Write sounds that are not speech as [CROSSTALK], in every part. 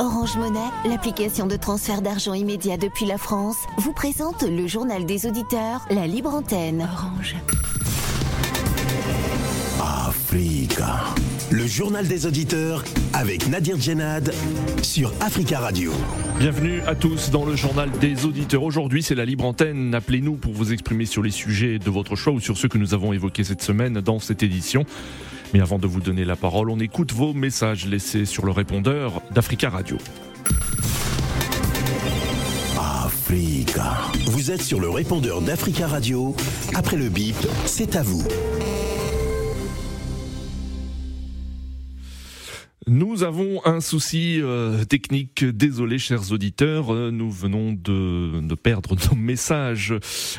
Orange Monnaie, l'application de transfert d'argent immédiat depuis la France, vous présente le journal des auditeurs, la libre antenne. Orange. Africa. Le journal des auditeurs avec Nadir Djenad sur Africa Radio. Bienvenue à tous dans le journal des auditeurs. Aujourd'hui, c'est la libre antenne. Appelez-nous pour vous exprimer sur les sujets de votre choix ou sur ceux que nous avons évoqués cette semaine dans cette édition. Mais avant de vous donner la parole, on écoute vos messages laissés sur le répondeur d'Africa Radio. Africa. Vous êtes sur le répondeur d'Africa Radio. Après le bip, c'est à vous. Nous avons un souci euh, technique. Désolé, chers auditeurs. Euh, nous venons de, de, perdre [LAUGHS] nos messages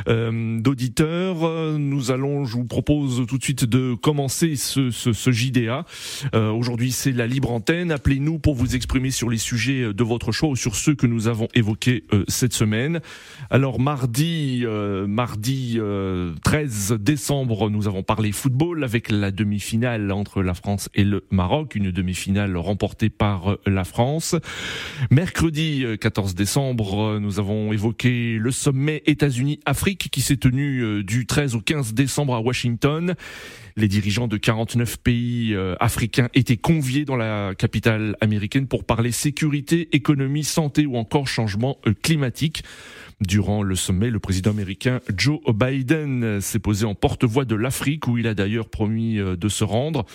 euh, d'auditeurs. Nous allons, je vous propose tout de suite de commencer ce, ce, ce JDA. Aujourd'hui, c'est la libre antenne. Appelez-nous pour vous exprimer sur les sujets de votre choix ou sur ceux que nous avons évoqués cette semaine. Alors, mardi, mardi 13 décembre, nous avons parlé football avec la demi-finale entre la France et le Maroc, une demi-finale remporté par euh, la France. Mercredi 14 euh, décembre, euh, nous avons évoqué le sommet États-Unis-Afrique qui s'est tenu du 13 au 15 décembre à Washington. Les dirigeants de 49 pays africains étaient conviés dans la capitale américaine pour parler sécurité, économie, santé ou encore changement climatique. Durant le sommet, le président américain Joe Biden s'est posé en porte-voix de l'Afrique où il a d'ailleurs promis de se rendre.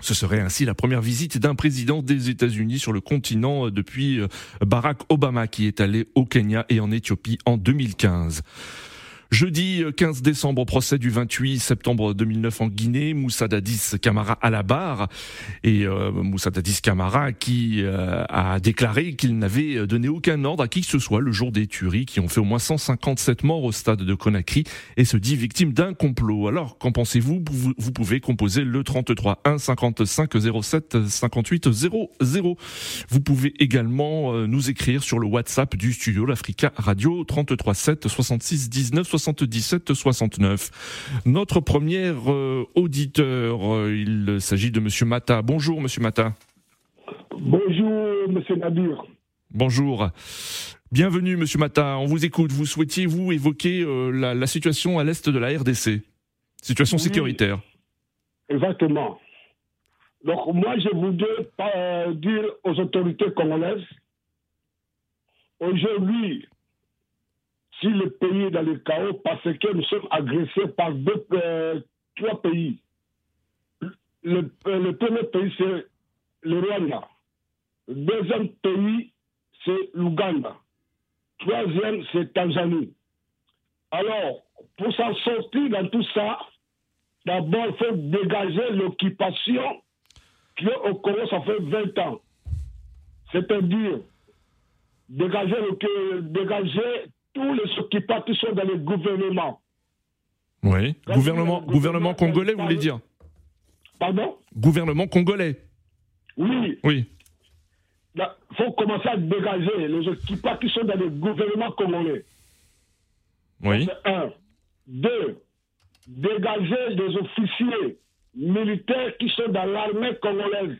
Ce serait ainsi la première visite d'un président des États-Unis sur le continent depuis euh, Barack Obama qui est allé au Kenya et en Éthiopie en 2015. Jeudi 15 euh, décembre, procès du 28 septembre 2009 en Guinée, Moussa Dadis Camara à la barre et euh, Moussa Dadis Camara qui euh, a déclaré qu'il n'avait donné aucun ordre à qui que ce soit le jour des tueries qui ont fait au moins 157 morts au stade de Conakry et se dit victime d'un complot. Alors, qu'en pensez-vous? Vous pouvez composer le 33 1 55 07 58 00. Vous pouvez également nous écrire sur le WhatsApp du studio l'Africa Radio 33 7 66 19 77 69. Notre premier euh, auditeur, euh, il s'agit de Monsieur Mata. Bonjour Monsieur Mata. Bonjour Monsieur Nadir. Bonjour. Bienvenue Monsieur Mata. On vous écoute. Vous souhaitiez vous évoquer euh, la, situation à l'est de la RDC, situation sécuritaire. Exactement. Donc moi je voudrais dire aux autorités congolaises aujourd'hui si le pays est dans le chaos parce que nous sommes agressés par deux, trois pays. Le, euh, le premier pays, c'est le Rwanda. Le deuxième pays, c'est l'Ouganda. Troisième, c'est Tanzanie. Alors, pour s'en sortir dans tout ça, d'abord, il faut dégager l'occupation qui est au Congo, ça fait 20 ans. C'est-à-dire dégager, dégager tous les occupants qui sont dans le gouvernement. Oui. Gouvernement, gouvernement congolais, vous voulez dire Pardon Gouvernement congolais. Oui. Oui. Il faut commencer à dégager les occupants qui sont dans le gouvernement congolais. Oui. Un. Deux. Dégager des officiers militaires qui sont dans l'armée congolaise.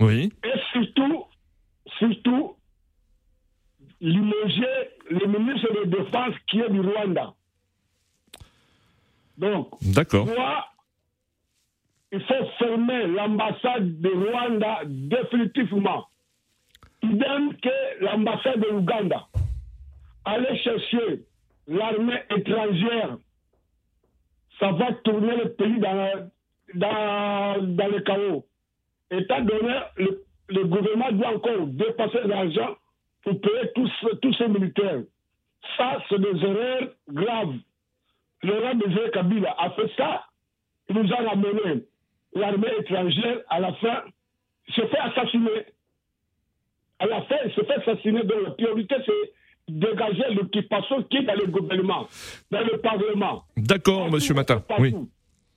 Oui. Et surtout, surtout, limoger le ministre de Défense qui est du Rwanda. Donc, D'accord. il faut fermer l'ambassade de Rwanda définitivement. Idem que l'ambassade de l'Ouganda. Aller chercher l'armée étrangère, ça va tourner le pays dans, dans, dans le chaos. Étant donné, le, le gouvernement doit encore dépasser l'argent pour payer tous, ces militaires. Ça, c'est des erreurs graves. Le roi de Kabila a fait ça, il nous a ramené l'armée étrangère, à la fin, il se fait assassiner. À la fin, il se fait assassiner. Donc la priorité, c'est dégager l'occupation qui est dans le gouvernement, dans le Parlement. D'accord, monsieur Mata. Oui.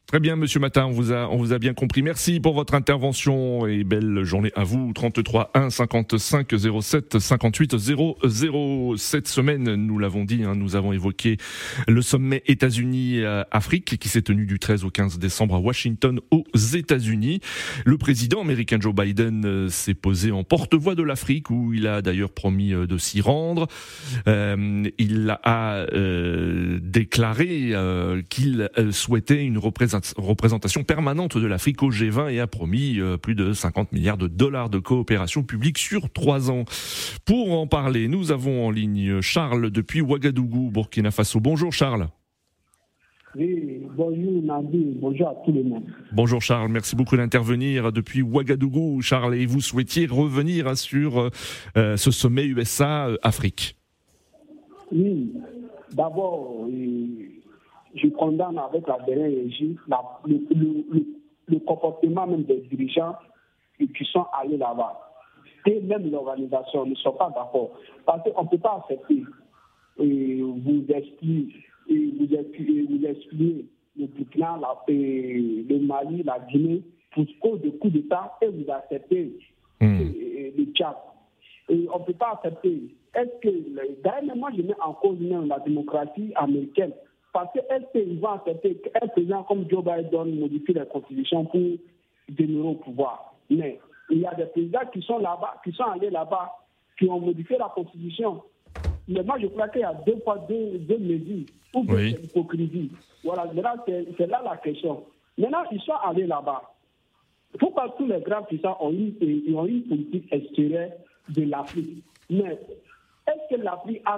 Très bien, Monsieur Matin, on vous a, on vous a bien compris. Merci pour votre intervention et belle journée à vous. 33 1 55 07 58 00. Cette semaine, nous l'avons dit, hein, nous avons évoqué le sommet États-Unis-Afrique qui s'est tenu du 13 au 15 décembre à Washington aux États-Unis. Le président américain Joe Biden euh, s'est posé en porte-voix de l'Afrique où il a d'ailleurs promis euh, de s'y rendre. Euh, il a déclaré qu'il souhaitait une représentation représentation permanente de l'Afrique au G20 et a promis euh, plus de 50 milliards de dollars de coopération publique sur trois ans. Pour en parler, nous avons en ligne Charles depuis Ouagadougou, Burkina Faso. Bonjour Charles. Oui, bonjour Nadi, bonjour à tous les monde. Bonjour Charles, merci beaucoup d'intervenir depuis Ouagadougou, Charles, et vous souhaitiez revenir sur euh, ce sommet USA-Afrique. Oui, d'abord, je condamne avec la dernière régime le, le, le, comportement même des dirigeants qui sont allés là-bas. Et même l'organisation ne sont pas d'accord. Parce qu'on ne peut pas accepter et vous expliquer, et vous expliquer, vous expliquer le Burkina, le Mali, la Guinée, pour cause de coup d'État, et vous acceptez mmh. le Tchad. Et on ne peut pas accepter. Est-ce que, d'ailleurs, moi, je mets en cause même la démocratie américaine parce qu'elle va accepter qu'un président comme Joe Biden modifie la constitution pour demeurer au pouvoir. Mais il y a des présidents qui sont là-bas, qui sont allés là-bas, qui ont modifié la constitution. Mais moi, je crois qu'il y a deux fois deux, deux mesures ou oui. de l'hypocrisie. Voilà, c'est là la question. Maintenant, ils sont allés là-bas. Pourquoi tous les grands puissants ont eu, ont eu une politique extérieure de l'Afrique? Mais est-ce que l'Afrique a,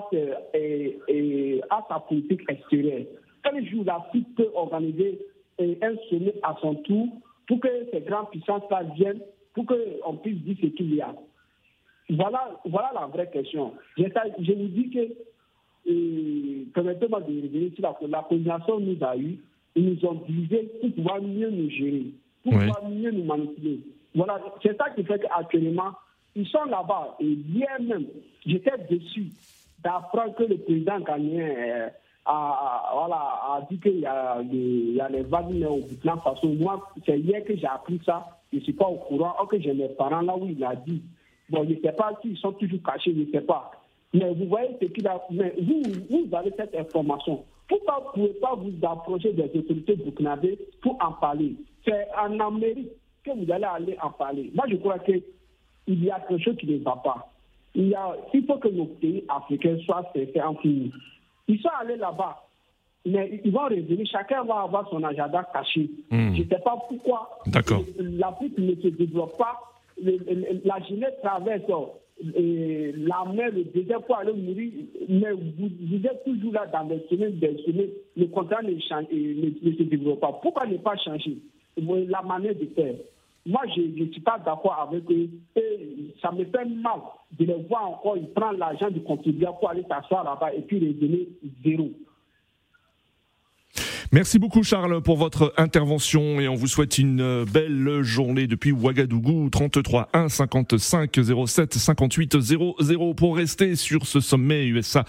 a, sa politique extérieure? Quel jour l'Afrique peut organiser un sommet à son tour pour que ces grandes puissances-là viennent, pour qu'on puisse dire ce qu'il y a? Voilà, voilà la vraie question. Je, je vous dis que, permettez-moi de revenir sur la, la coordination nous a eu, ils nous ont divisé pour pouvoir mieux nous gérer, pour oui. pouvoir mieux nous manipuler. Voilà, c'est ça qui fait qu'actuellement, ils sont là-bas. Et bien même, j'étais déçu d'apprendre que le président ghanéen euh, a, voilà, a dit qu'il y, a les Wagner au Burkina Faso. Moi, c'est hier que j'ai appris ça. Je ne suis pas au courant. Or que j'ai mes parents là où il a dit. Bon, je ne sais pas s'ils sont toujours cachés, je ne sais pas. Mais vous voyez ce qu'il a. Mais vous, vous avez cette information. Pourquoi vous ne pouvez pas vous approcher des autorités burkinabées pour en parler C'est en Amérique que vous allez aller en parler. Moi, je crois que il y a quelque chose qui ne va pas. Il, y a, il faut que nos pays africains soient faits en fini. Ils sont allés là-bas, mais ils vont revenir. Chacun va avoir son agenda caché. Hmm. Je ne sais pas pourquoi l'Afrique ne se développe pas. la jeunesse traverse euh, la mer, le désert pour aller mourir, mais vous, vous, êtes toujours là dans des semaines, des semaines, le contrat ne, change, ne, ne se développe pas. Pourquoi ne pas changer? La manière de faire moi, je ne suis pas d'accord avec eux. Et ça me fait mal de les voir encore. Ils prennent l'argent du contribuable pour aller s'asseoir là-bas et puis les donner zéro. Merci beaucoup Charles pour votre intervention et on vous souhaite une belle journée depuis Ouagadougou 33 1 55 07 58 00 pour rester sur ce sommet USA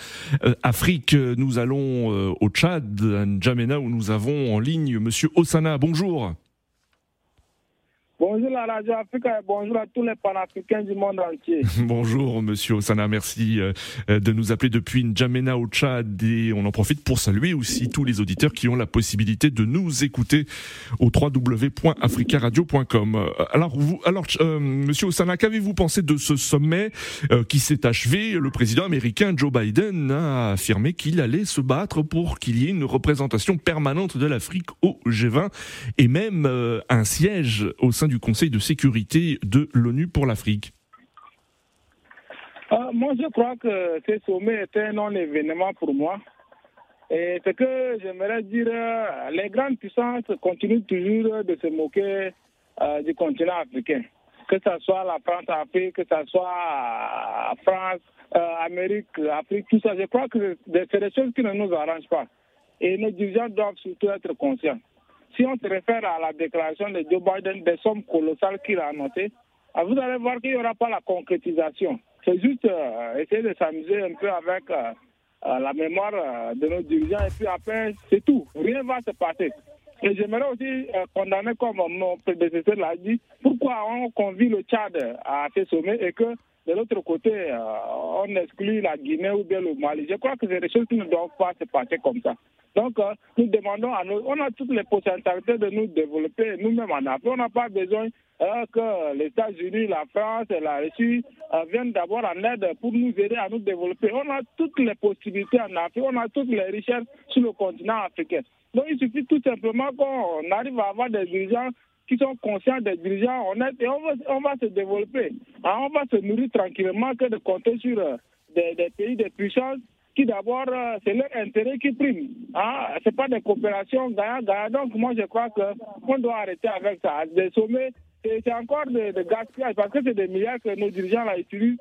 Afrique nous allons au Tchad à N'Djamena où nous avons en ligne monsieur Osana bonjour Bonjour la Radio Afrique et bonjour à tous les panafricains du monde entier. [LAUGHS] bonjour Monsieur Osana, merci euh, de nous appeler depuis N'Djamena au Tchad et on en profite pour saluer aussi tous les auditeurs qui ont la possibilité de nous écouter au www.africaradio.com. Euh, alors, vous, alors euh, Monsieur Osana, qu'avez-vous pensé de ce sommet euh, qui s'est achevé? Le président américain Joe Biden a affirmé qu'il allait se battre pour qu'il y ait une représentation permanente de l'Afrique au G20 et même euh, un siège au sein du Conseil de sécurité de l'ONU pour l'Afrique euh, Moi, je crois que ce sommet était un non-événement pour moi. Et ce que j'aimerais dire, euh, les grandes puissances continuent toujours de se moquer euh, du continent africain. Que ce soit la France-Afrique, que ce soit la France, euh, Amérique, Afrique, tout ça. Je crois que c'est des choses qui ne nous arrangent pas. Et nos dirigeants doivent surtout être conscients. Si on se réfère à la déclaration de Joe Biden des sommes colossales qu'il a annoncées, vous allez voir qu'il n'y aura pas la concrétisation. C'est juste euh, essayer de s'amuser un peu avec euh, la mémoire de nos dirigeants et puis après, c'est tout. Rien ne va se passer. Et j'aimerais aussi condamner, comme mon prédécesseur l'a dit, pourquoi on convie le Tchad à ce sommet et que de l'autre côté, on exclut la Guinée ou bien le Mali. Je crois que c'est des choses qui ne doivent pas se passer comme ça. Donc, nous demandons à nous, on a toutes les potentialités de nous développer nous-mêmes en Afrique. On n'a pas besoin que les États-Unis, la France et la Russie viennent d'abord en aide pour nous aider à nous développer. On a toutes les possibilités en Afrique, on a toutes les richesses sur le continent africain. Donc, il suffit tout simplement qu'on arrive à avoir des dirigeants qui sont conscients des dirigeants honnêtes et on va, se développer. on va se nourrir tranquillement que de compter sur des, des pays, des puissances qui d'abord, c'est leur intérêt qui prime. Hein? Ce pas des coopérations gagnant-gagnant. Donc moi, je crois qu'on doit arrêter avec ça. Des sommets, c'est encore de, de parce que c'est des milliards que nos dirigeants là, utilisent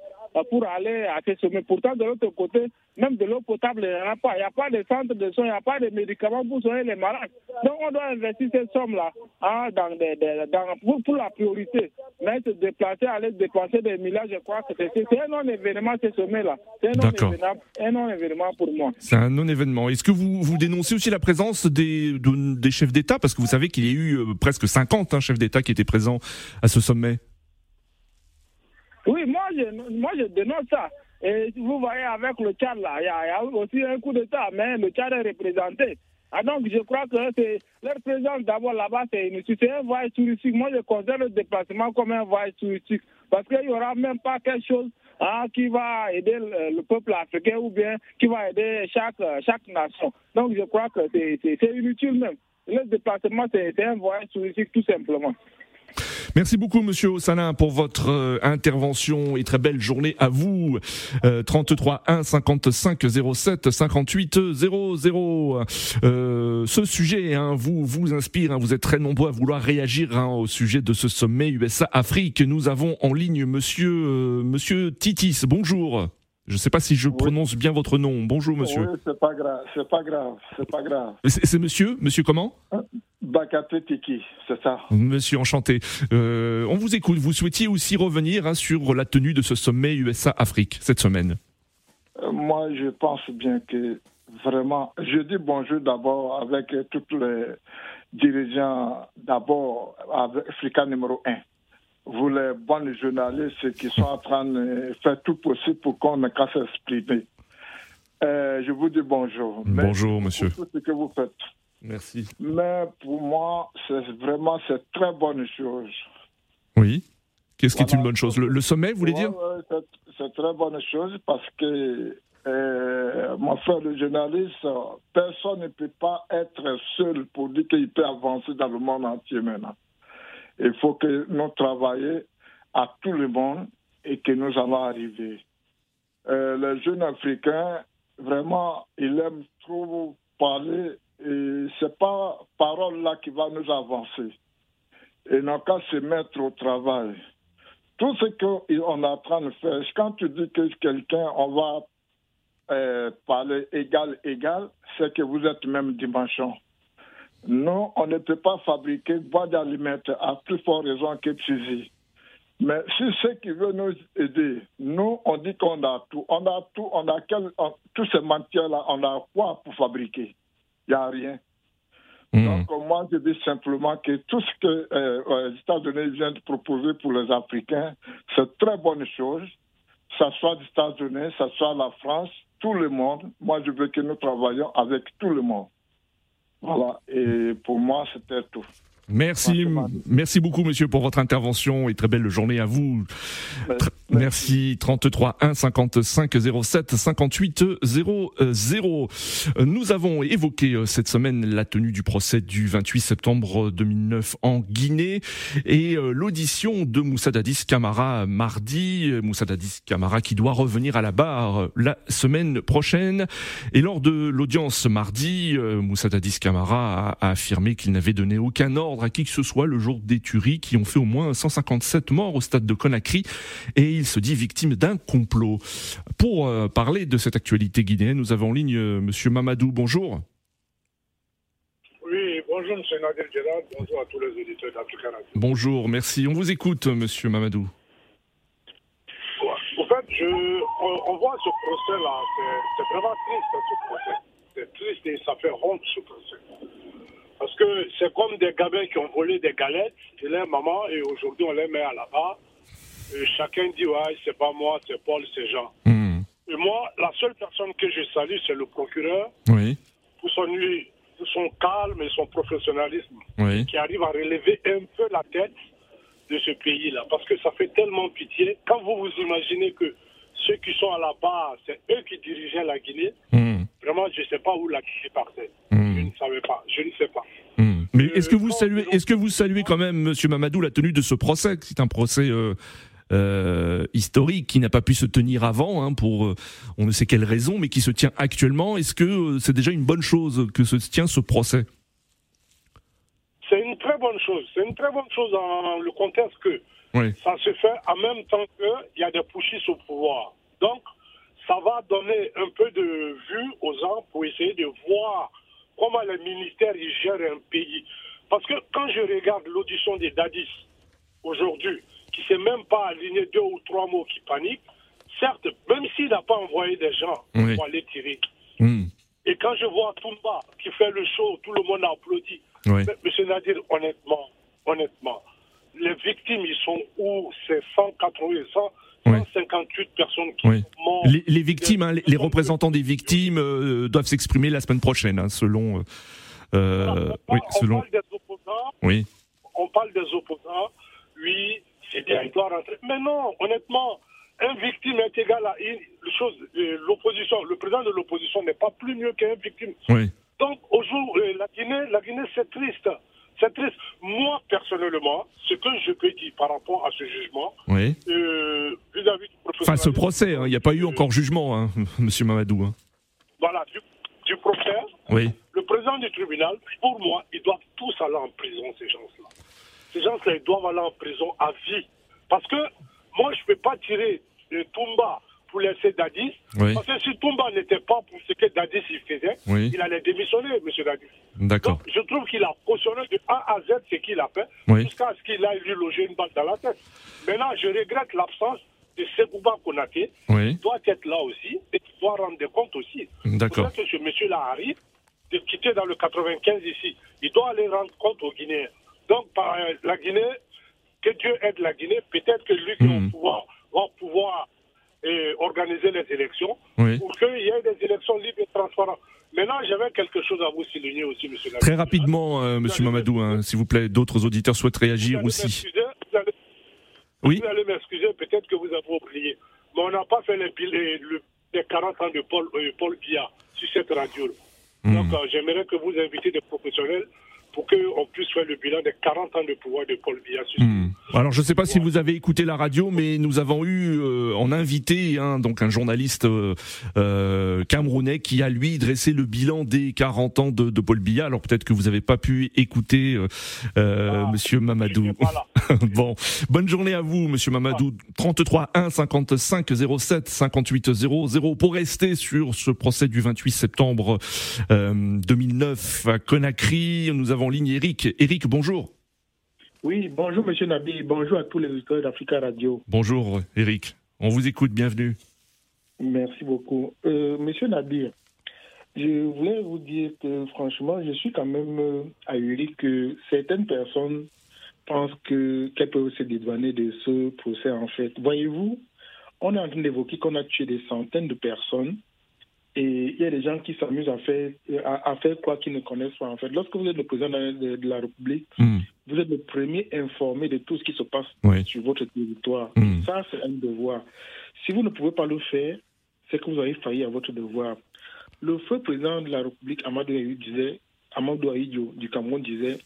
pour aller à ces sommets. Pourtant, de l'autre côté, même de l'eau potable, il n'y en a pas. Il n'y a pas de centre de soins, il n'y a pas de médicaments pour soigner les malades. Donc, on doit investir ces sommes-là hein, dans des, dans, pour, pour, la priorité. Mais se déplacer, aller dépenser des milliards, je crois que c'est un non-événement, ces sommets-là. C'est un non-événement pour moi. C'est un non-événement. Est-ce que vous, vous dénoncez aussi la présence des, des chefs d'État? Parce que vous savez qu'il y a eu presque 50 hein, chefs d'État qui étaient présents à ce sommet. Oui, moi moi je dénonce ça. Et vous voyez avec le Tchad là, il y, a aussi un coup d'État, mais le Tchad est représenté. Ah donc je crois que c'est leur présence d'abord là-bas, c'est C'est un voyage touristique. Moi je considère le déplacement comme un voyage touristique. Parce qu'il n'y aura même pas quelque chose hein, qui va aider le, peuple africain ou bien qui va aider chaque, chaque nation. Donc je crois que c'est inutile même. Le déplacement, c'est un voyage touristique tout simplement. Merci beaucoup, Monsieur Ossalin, pour votre euh, intervention et très belle journée à vous. 33 1 55 07 58 00. ce sujet hein, vous vous inspire. Hein, vous êtes très nombreux à vouloir réagir hein, au sujet de ce sommet USA Afrique. Nous avons en ligne Monsieur euh, Monsieur Titis. Bonjour. Je ne sais pas si je prononce bien votre nom. Bonjour, monsieur. Oui, c'est pas grave, c'est pas grave, c'est pas grave. C'est monsieur Monsieur comment? Bakate Tiki, c'est ça. Monsieur, enchanté. Euh, on vous écoute. Vous souhaitiez aussi revenir hein, sur la tenue de ce sommet USA-Afrique cette semaine euh, Moi, je pense bien que vraiment, je dis bonjour d'abord avec tous les dirigeants, d'abord Africa numéro 1 vous les bons journalistes qui sont en train de faire tout possible pour qu'on ne casse s'exprimer. Euh, je vous dis bonjour. Bonjour, monsieur. Pour tout ce que vous faites. Merci. Mais pour moi, c'est vraiment c'est très bonne chose. Oui. Qu'est-ce qui est une bonne chose? Le, sommet, vous voulez dire? C'est très bonne chose parce que, euh, mon frère le journaliste, personne ne peut pas être seul pour dire qu'il peut avancer dans le monde entier maintenant. Il faut que nous travaillions à tout le monde et que nous allons arriver. Euh, les jeunes africains, vraiment, ils aiment trop parler et ce n'est pas parole là qui va nous avancer. Ils n'ont qu'à se mettre au travail. Tout ce qu'on est en train de faire, quand tu dis que quelqu'un, on va euh, parler égal, égal, c'est que vous êtes même dimension. Non, on ne peut pas fabriquer bois d'aliments à plus forte raison que Tizi. Mais si ceux qui veulent nous aider, nous, on dit qu'on a tout. On a tout, on a tous ces matières-là, on a quoi pour fabriquer? Il n'y a rien. Hmm. Donc, moi, je dis simplement que tout ce que euh, les États-Unis viennent de proposer pour les Africains, c'est très bonne chose. Ça soit les États-Unis, ça soit la France, tout le monde. Moi, je veux que nous travaillions avec tout le monde. Voilà, et pour moi, c'était tout. Merci, merci beaucoup, monsieur, pour votre intervention et très belle journée à vous. Merci. 33 1 55 07 58 00. Nous avons évoqué euh, cette semaine la tenue du procès du 28 septembre 2009 en Guinée et euh, l'audition de Moussa Dadis Camara mardi. Moussa Dadis Camara qui doit revenir à la barre la semaine prochaine. Et lors de l'audience mardi, euh, Moussa Dadis Camara a affirmé qu'il n'avait donné aucun ordre à qui que ce soit le jour des tueries qui ont fait au moins 157 morts au stade de Conakry et il se dit victime d'un complot. Pour euh, parler de cette actualité guinéenne, nous avons en ligne M. Euh, Monsieur Mamadou. Bonjour. Oui, bonjour M. Nadir Gérard, bonjour à tous les auditeurs d'Africa Bonjour, merci. On vous écoute, Monsieur Mamadou. En fait, je, on, voit ce procès-là, c'est vraiment triste, ce procès. C'est triste et ça fait honte, ce procès. Que c'est comme des gamins qui ont volé des galettes de leur maman et aujourd'hui on les met à la barre. Et chacun dit, ouais, c'est pas moi, c'est Paul, c'est Jean. Hmm. Et moi, la seule personne que je salue, c'est le procureur Oui, pour son, pour son calme et son professionnalisme oui. qui arrive à relever un peu la tête de ce pays-là. Parce que ça fait tellement pitié. Quand vous vous imaginez que ceux qui sont à la barre, c'est eux qui dirigeaient la Guinée, Hmm. vraiment, je ne sais pas où la Guinée partait. Hmm. Je ne savais pas. Je ne sais pas. Hmm. Mais Euh, est-ce que vous saluez, est-ce que vous saluez quand même, Monsieur Mamadou, la tenue de ce procès C'est un procès euh, euh, historique qui n'a pas pu se tenir avant hein, pour on ne sait quelle raison, mais qui se tient actuellement. Est-ce que c'est déjà une bonne chose que se tient ce procès? C'est une très bonne chose. C'est une très bonne chose dans le contexte que Oui. ça se fait en même temps qu'il y a des pushistes au pouvoir. Donc, ça va donner un peu de vue aux gens pour essayer de voir comment les ministères ils gèrent un pays. Parce que quand je regarde l'audition des Dadis aujourd'hui, qui ne s'est même pas aligné deux ou trois mots qui paniquent, certes, même s'il n'a pas envoyé des gens Oui. pour aller tirer, Hmm. et quand je vois Toumba qui fait le show, tout le monde applaudit. Oui. Mais, Monsieur Nadir, honnêtement, honnêtement, les victimes, ils sont où? C'est 180, 100, Oui. 158 personnes qui Oui. Les, les victimes, hein, les, les représentants des victimes euh, doivent s'exprimer la semaine prochaine, hein, selon. euh, euh, Voilà, oui, on selon. parle des opposants, Oui. on parle des opposants, oui, c'est rentrer. Mais non, honnêtement, un victime est égal à une chose. euh, L'opposition, le président de l'opposition n'est pas plus mieux qu'un victime. Oui. Donc, aujourd'hui, la Guinée, la Guinée, c'est triste. C'est triste. Moi, personnellement, ce que je peux dire par rapport à ce jugement, Oui. euh, vis-à-vis du Enfin, ce procès, hein, il n'y a pas eu encore jugement, hein, [LAUGHS] Monsieur Mamadou. hein. Voilà, du, du procès, Oui. le président du tribunal, pour moi, ils doivent tous aller en prison, ces gens-là. Ces gens-là, ils doivent aller en prison à vie. Parce que moi, je ne peux pas tirer de Toumba pour laisser Dadis. Oui. Parce que si Toumba n'était pas pour ce que Dadis il faisait, Oui. il allait démissionner, M. Dadis. D'accord. Donc, je trouve qu'il a cautionné de A à Z ce qu'il a fait, Oui. jusqu'à ce qu'il aille lui loger une balle dans la tête. Maintenant, je regrette l'absence de Sebouba Konaté, qui doit être là aussi, et qui doit rendre des comptes aussi. D'accord. Que ce monsieur-là arrive, de quitter dans le 95 ici. Il doit aller rendre compte aux Guinéens. Donc, par euh, la Guinée, que Dieu aide la Guinée, peut-être que lui qui Mhm. au pouvoir va pouvoir euh, organiser les élections Oui. pour qu'il y ait des élections libres et transparentes. Maintenant, j'avais quelque chose à vous souligner aussi, monsieur. Très rapidement, euh, Monsieur Mamadou, hein, s'il vous plaît, d'autres auditeurs souhaitent réagir aussi. Vous allez, Oui. vous allez m'excuser, peut-être que vous avez oublié. Mais on n'a pas fait les, les- le- les 40 ans de Paul, euh, Paul Biya sur cette radio. Hmm. Donc, euh, j'aimerais que vous invitez des professionnels pour qu'on puisse faire le bilan des 40 ans de pouvoir de Paul Biya. Hmm. Alors je ne sais pas si vous avez écouté la radio, mais nous avons eu euh, en invité hein, donc un journaliste euh, euh, camerounais qui a lui dressé le bilan des 40 ans de, de Paul Biya. Alors peut-être que vous n'avez pas pu écouter euh, euh, Ah, Monsieur Mamadou. [LAUGHS] Bon, bonne journée à vous, Monsieur Mamadou. 33 1 55 07 58 00 pour rester sur ce procès du 28 septembre euh, 2009 à Conakry. Nous avons en ligne Eric. Eric, bonjour. Oui, bonjour Monsieur Nabi, bonjour à tous les auditeurs d'Africa Radio. Bonjour Eric. On vous écoute. Bienvenue. Merci beaucoup. Euh, Monsieur Nabi, je voulais vous dire que franchement, je suis quand même euh, ahuri que certaines personnes pensent que qu'elles peuvent se dédouaner de ce procès en fait. Voyez-vous, on est en train d'évoquer qu'on a tué des centaines de personnes et il y a des gens qui s'amusent à faire, à, à faire quoi qu'ils ne connaissent pas en fait. Lorsque vous êtes le président de, de la République, Hmm. vous êtes le premier informé de tout ce qui se passe Oui. sur votre territoire. Mm. Ça, c'est un devoir. Si vous ne pouvez pas le faire, c'est que vous avez failli à votre devoir. Le feu président de la République, Amadou disait, Amadou Ahidjo du Cameroun disait,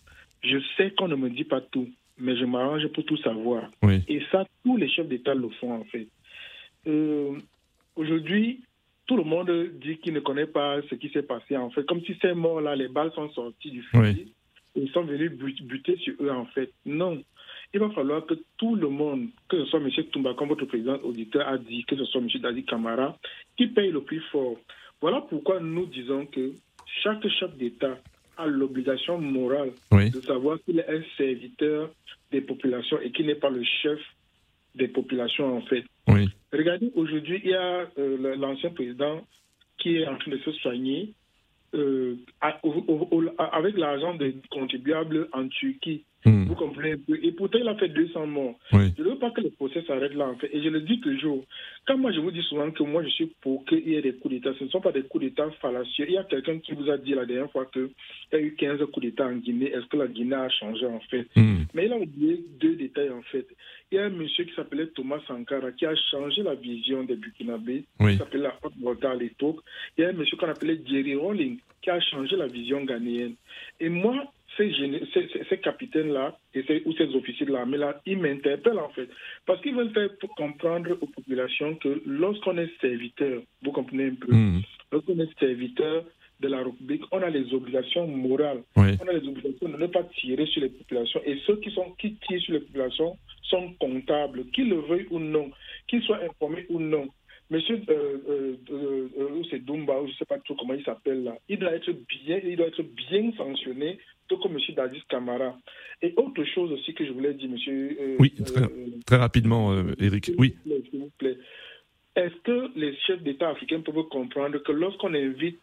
je sais qu'on ne me dit pas tout, mais je m'arrange pour tout savoir. Oui. Et ça, tous les chefs d'État le font en fait. Euh, Aujourd'hui, tout le monde dit qu'il ne connaît pas ce qui s'est passé en fait. Comme si ces morts-là, les balles sont sorties du fusil et ils sont venus but- buter sur eux en fait. Non. Il va falloir que tout le monde, que ce soit M. Toumba, comme votre président auditeur a dit, que ce soit M. Dadi Kamara, qui paye le prix fort. Voilà pourquoi nous disons que chaque chef d'État a l'obligation morale Oui. de savoir qu'il est un serviteur des populations et qu'il n'est pas le chef des populations en fait. Oui. Regardez, aujourd'hui, il y a euh, l'ancien président qui est en train de se soigner euh, avec l'argent des contribuables en Turquie. Hmm. Vous comprenez Et pourtant, il a fait 200 morts. Oui. Je ne veux pas que le procès s'arrête là, en fait. Et je le dis toujours. Quand moi, je vous dis souvent que moi, je suis pour qu'il y ait des coups d'État, ce ne sont pas des coups d'État fallacieux. Il y a quelqu'un qui vous a dit la dernière fois qu'il y a eu 15 coups d'État en Guinée. Est-ce que la Guinée a changé, en fait? Hmm. Mais il a oublié deux détails, en fait. Il y a un monsieur qui s'appelait Thomas Sankara qui a changé la vision des Burkinabés. Oui. qui s'appelait la Haute Volta à l'époque. Il y a un monsieur qu'on appelait Jerry Rawling qui a changé la vision ghanéenne. Et moi, ces, capitaines-là et ces, ou ces officiers de l'armée là, ils m'interpellent en fait. Parce qu'ils veulent faire comprendre aux populations que lorsqu'on est serviteur, vous comprenez un peu, Hmm. lorsqu'on est serviteur de la République, on a les obligations morales. Oui. On a les obligations de ne pas tirer sur les populations. Et ceux qui, sont, qui tirent sur les populations sont comptables, qu'ils le veuillent ou non, qu'ils soient informés ou non. Monsieur, euh, euh, euh, euh, c'est Dumba, ou je ne sais pas trop comment il s'appelle là, il doit être bien, il doit être bien sanctionné, tout comme Monsieur Dadis Camara. Et autre chose aussi que je voulais dire, Monsieur. Oui, très, très rapidement, Eric. Oui. s'il vous plaît. Est-ce que les chefs d'État africains peuvent comprendre que lorsqu'on invite,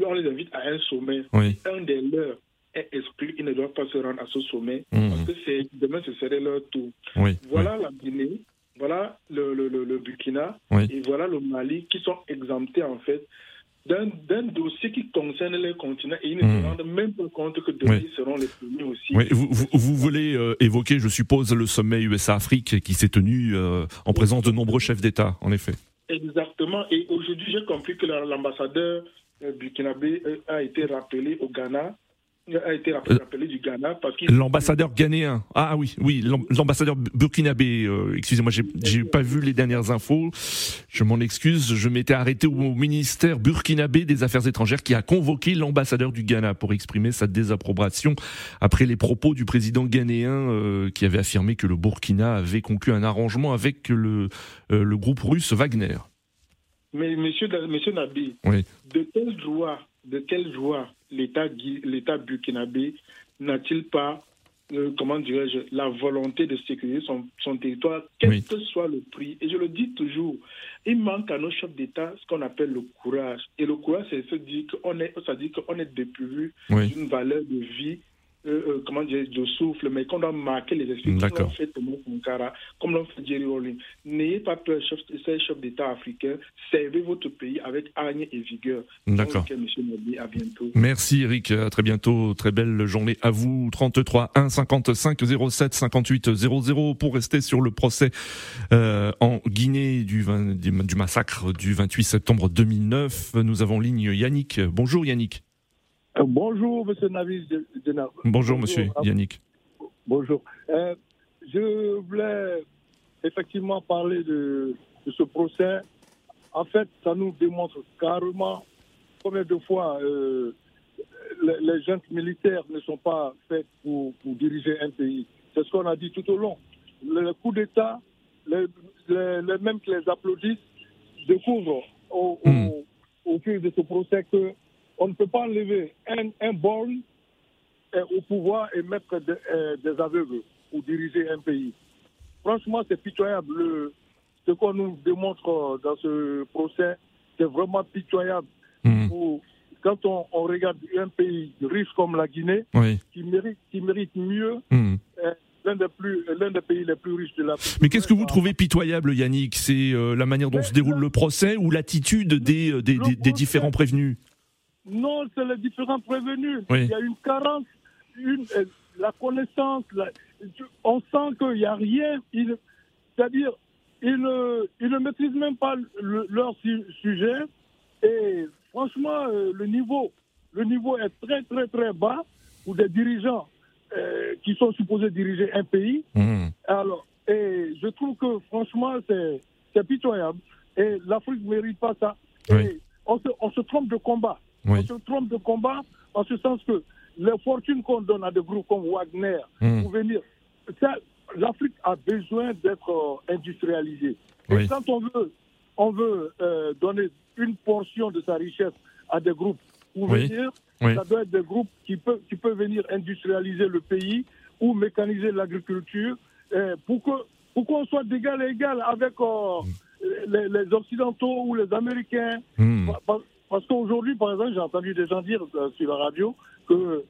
on les invite à un sommet, Oui. un des leurs est exclu, ils ne doivent pas se rendre à ce sommet? Mhm. parce que demain ce serait leur tour. Oui. Voilà la Guinée, voilà le, le, le, Burkina Oui. et voilà le Mali qui sont exemptés en fait d'un d'un dossier qui concerne les continents et ils ne Mhm. se rendent même pas compte que demain Oui. seront les premiers aussi. Oui, vous, vous, vous voulez euh, évoquer, je suppose, le sommet USA-Afrique qui s'est tenu euh, en présence de nombreux chefs d'État, en effet. Exactement. Et aujourd'hui, j'ai compris que la- l'ambassadeur euh, burkinabé a été rappelé au Ghana, a été rappelé, rappelé du Ghana parce qu'il L'ambassadeur ghanéen. Ah oui, oui, l'am- l'ambassadeur burkinabé. euh, Excusez-moi, j'ai j'ai pas vu les dernières infos. Je m'en excuse. Je m'étais arrêté au ministère burkinabé des Affaires étrangères qui a convoqué l'ambassadeur du Ghana pour exprimer sa désapprobation après les propos du président ghanéen euh, qui avait affirmé que le Burkina avait conclu un arrangement avec le, euh, le groupe russe Wagner. Mais monsieur, monsieur Nabi, Oui. de quel droit, de quel droit l'État l'État burkinabé n'a-t-il pas, euh, comment dirais-je, la volonté de sécuriser son, son territoire, quel Oui. que soit le prix Et je le dis toujours, il manque à nos chefs d'État ce qu'on appelle le courage. Et le courage, c'est se dire qu'on est, ça dit qu'on est dépourvu Oui. d'une valeur de vie. Euh, euh, comment dire, de souffle, mais qu'on doit marquer les esprits, comme D'accord. l'ont fait Thomas Sankara, comme l'ont fait Jerry Rawlings. N'ayez pas peur, chef, ces chefs d'État africains, servez votre pays avec hargne et vigueur. D'accord. À bientôt. Merci Eric, à très bientôt, très belle journée à vous. 33 1 55 07 58 00 pour rester sur le procès euh, en Guinée du, 20 du, massacre du 28 septembre 2009. Nous avons ligne Yannick. Bonjour Yannick. Euh, Bonjour, monsieur Navis. Bonjour monsieur à- Yannick. Bonjour. Euh, je voulais effectivement parler de, de ce procès. En fait, ça nous démontre carrément combien de fois euh, les, les jeunes militaires ne sont pas faits pour, pour diriger un pays. C'est ce qu'on a dit tout au long. Le coup d'État, les, les- les mêmes qui les applaudissent, découvrent au, au- Hmm. au fil de ce procès que on ne peut pas enlever un, un borne euh, au pouvoir et mettre de- euh, des aveugles pour diriger un pays. Franchement, c'est pitoyable. Le- ce qu'on nous démontre dans ce procès, c'est vraiment pitoyable. Hmm. Pour- quand on, on regarde un pays riche comme la Guinée, Oui. qui mérite, qui mérite mieux, Hmm. euh, l'un des, plus- l'un des pays les plus riches de la Mais qu'est-ce que vous trouvez pitoyable Yannick? C'est euh, la manière dont Mais se déroule le- procès ou l'attitude des, des, différents prévenus? Non, c'est les différents prévenus. Oui. Il y a une carence, une, euh, la connaissance. la- on sent qu'il n'y a rien. C'est-à-dire, ils ne, ils ne maîtrisent même pas le- leur su- sujet. Et franchement, euh, le niveau, le niveau est très, très, très bas pour des dirigeants euh, qui sont supposés diriger un pays. Hmm. Alors, et je trouve que franchement, c'est c'est pitoyable. Et l'Afrique ne mérite pas ça. Et on, se, on se trompe de combat. Oui. On se trompe de combat en ce sens que les fortunes qu'on donne à des groupes comme Wagner Hmm. pour venir, l'Afrique a besoin d'être euh, industrialisée. Oui. Et quand on veut, on veut euh, donner une portion de sa richesse à des groupes pour Oui. venir, ça doit être des groupes qui peuvent, qui peuvent venir industrialiser le pays ou mécaniser l'agriculture euh, pour que pour qu'on soit d'égal à égal avec euh, les, les Occidentaux ou les Américains. Hmm. Pa- pa- parce qu'aujourd'hui, par exemple, j'ai entendu des gens dire sur la radio que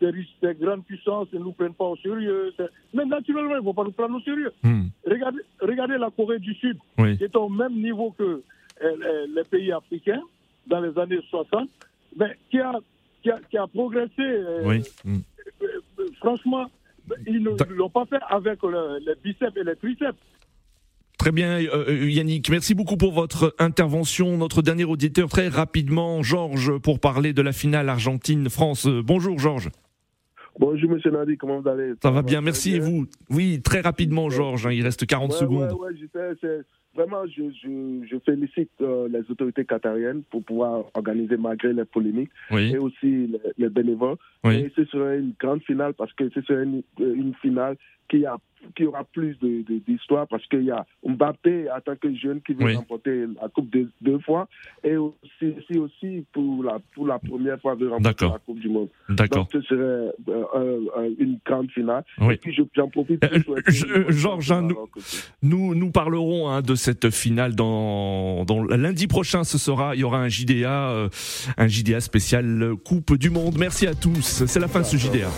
les, les, grandes puissances ne nous prennent pas au sérieux. Mais naturellement, ils ne vont pas nous prendre au sérieux. Hmm. Regardez, regardez, la Corée du Sud, qui est au même niveau que les pays africains dans les années 60, mais qui a, qui a, progressé. Oui. Hmm. franchement, ils ne l'ont pas fait avec les biceps et les triceps. Très bien, euh, euh, Yannick. Merci beaucoup pour votre intervention. Notre dernier auditeur, très rapidement, Georges, pour parler de la finale Argentine-France. Euh, bonjour, Georges. Bonjour, monsieur Nadi, comment vous allez? Ça, va bien, merci. Et vous Oui, très rapidement, Georges. Hein, il reste 40 secondes. Ouais, ouais, vraiment, je, je, je félicite les autorités qatariennes pour pouvoir organiser malgré les polémiques et aussi les, bénévoles. Et ce serait une grande finale parce que ce serait une, une finale qui a qu'il y aura plus d'histoire de, parce qu'il y a Mbappé en tant que jeune qui veut remporter la Coupe deux, fois et aussi, aussi pour, la, pour la première fois de remporter la Coupe du Monde. Donc ce serait euh, une grande finale. Et puis j'en profite euh, Georges, hein, nous, nous, parlerons hein, de cette finale dans, dans, lundi prochain. Ce sera, il y aura un JDA, euh, un JDA spécial Coupe du Monde. Merci à tous. C'est la fin de ce JDA.